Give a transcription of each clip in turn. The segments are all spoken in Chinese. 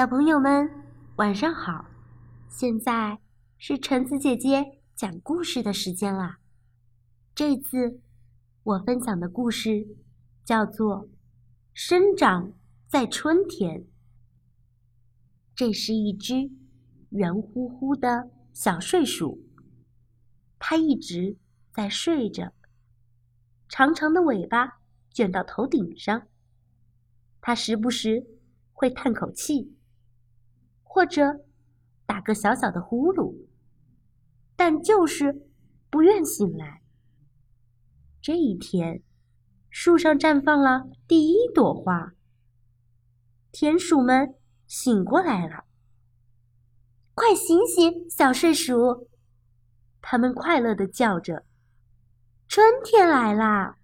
小朋友们，晚上好！现在是橙子姐姐讲故事的时间啦。这次我分享的故事叫做《生长在春天》。这是一只圆乎乎的小睡鼠，它一直在睡着，长长的尾巴卷到头顶上。它时不时会叹口气。或者打个小小的呼噜，但就是不愿醒来。这一天，树上绽放了第一朵花，田鼠们醒过来了。快醒醒，小睡鼠！它们快乐的叫着：“春天来啦！”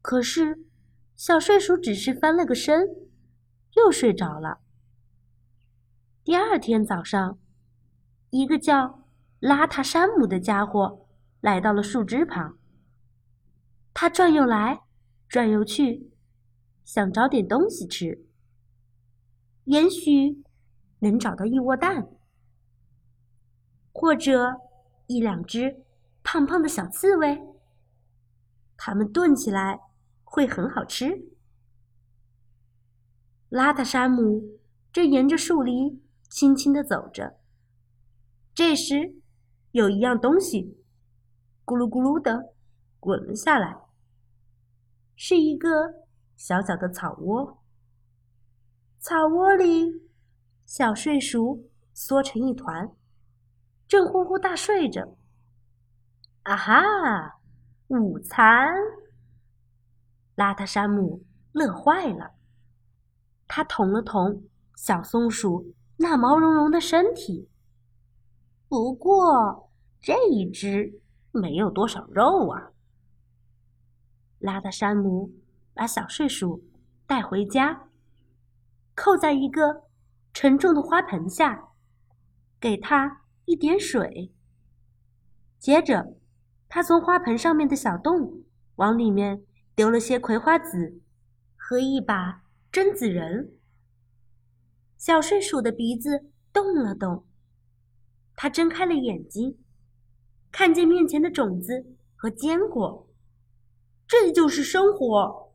可是，小睡鼠只是翻了个身，又睡着了。第二天早上，一个叫拉塔山姆的家伙来到了树枝旁。他转悠来，转悠去，想找点东西吃。也许能找到一窝蛋，或者一两只胖胖的小刺猬。它们炖起来会很好吃。拉塔山姆正沿着树篱。轻轻地走着。这时，有一样东西咕噜咕噜的滚了下来，是一个小小的草窝。草窝里，小睡鼠缩成一团，正呼呼大睡着。啊哈，午餐！邋遢山姆乐坏了，他捅了捅小松鼠。那毛茸茸的身体，不过这一只没有多少肉啊。拉达山姆把小睡鼠带回家，扣在一个沉重的花盆下，给它一点水。接着，他从花盆上面的小洞往里面丢了些葵花籽和一把榛子仁。小睡鼠的鼻子动了动，它睁开了眼睛，看见面前的种子和坚果，这就是生活。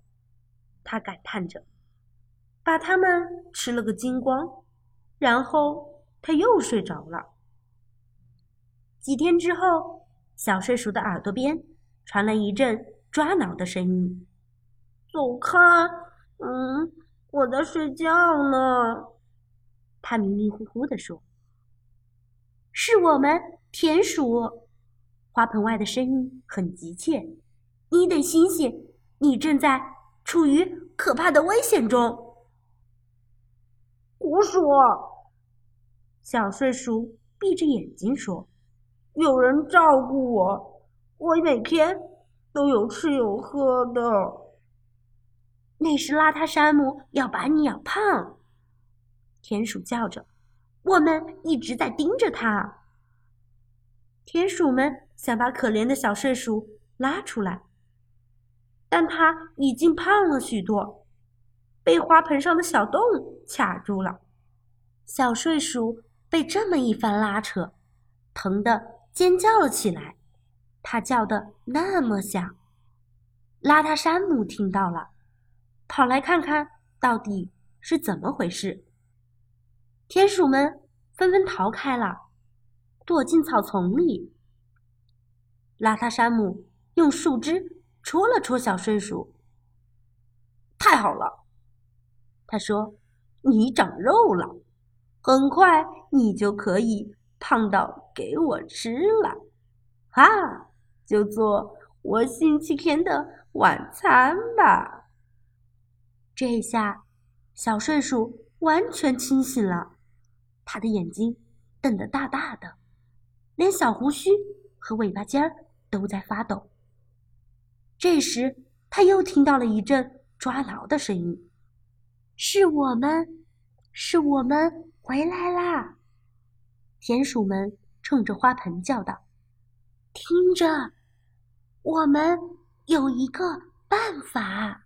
它感叹着，把它们吃了个精光，然后它又睡着了。几天之后，小睡鼠的耳朵边传来一阵抓挠的声音：“走开，嗯，我在睡觉呢。”他迷迷糊糊地说：“是我们田鼠。”花盆外的声音很急切：“你得醒醒，你正在处于可怕的危险中。”胡说！小睡鼠闭着眼睛说：“有人照顾我，我每天都有吃有喝的。”那是邋遢山姆要把你养胖。田鼠叫着：“我们一直在盯着它。”田鼠们想把可怜的小睡鼠拉出来，但它已经胖了许多，被花盆上的小洞卡住了。小睡鼠被这么一番拉扯，疼得尖叫了起来。它叫得那么响，邋遢山姆听到了，跑来看看到底是怎么回事。田鼠们纷纷逃开了，躲进草丛里。邋遢山姆用树枝戳了戳小睡鼠。太好了，他说：“你长肉了，很快你就可以胖到给我吃了。”哈，就做我星期天的晚餐吧。这下，小睡鼠完全清醒了。他的眼睛瞪得大大的，连小胡须和尾巴尖儿都在发抖。这时，他又听到了一阵抓挠的声音：“是我们，是我们回来啦！”田鼠们冲着花盆叫道：“听着，我们有一个办法。”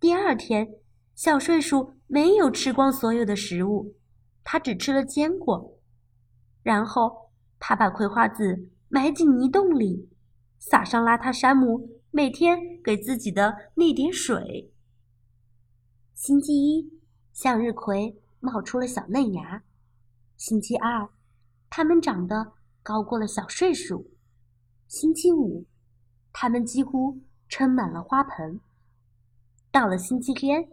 第二天，小睡鼠没有吃光所有的食物，他只吃了坚果。然后，他把葵花籽埋进泥洞里，撒上邋遢山姆每天给自己的那点水。星期一，向日葵冒出了小嫩芽。星期二，它们长得高过了小睡鼠。星期五，它们几乎撑满了花盆。到了星期天，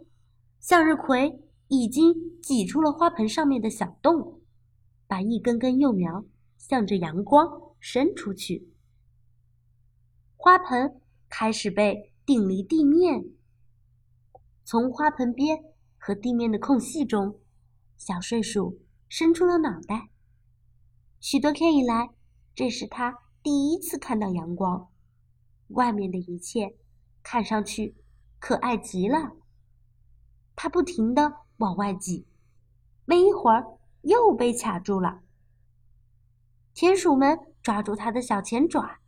向日葵已经挤出了花盆上面的小洞，把一根根幼苗向着阳光伸出去。花盆开始被顶离地面。从花盆边和地面的空隙中，小睡鼠伸出了脑袋。许多天以来，这是它第一次看到阳光。外面的一切看上去……可爱极了，它不停地往外挤，没一会儿又被卡住了。田鼠们抓住它的小前爪，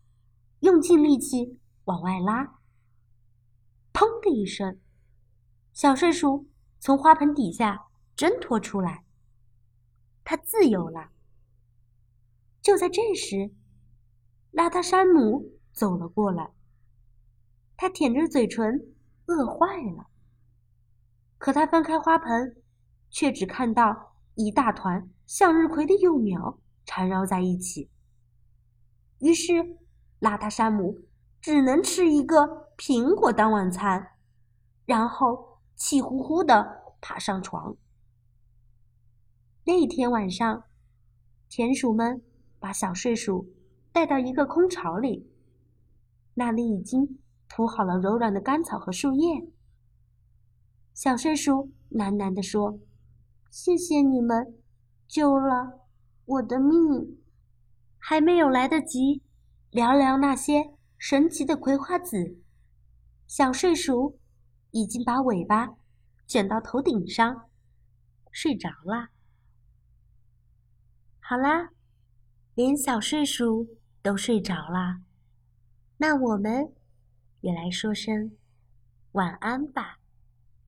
用尽力气往外拉。砰的一声，小睡鼠从花盆底下挣脱出来，它自由了。就在这时，邋遢山姆走了过来，他舔着嘴唇。饿坏了，可他翻开花盆，却只看到一大团向日葵的幼苗缠绕在一起。于是，邋遢山姆只能吃一个苹果当晚餐，然后气呼呼地爬上床。那天晚上，田鼠们把小睡鼠带到一个空巢里，那里已经。铺好了柔软的干草和树叶。小睡鼠喃喃地说：“谢谢你们，救了我的命。”还没有来得及聊聊那些神奇的葵花籽，小睡鼠已经把尾巴卷到头顶上，睡着了。好啦，连小睡鼠都睡着了，那我们。也来说声晚安吧。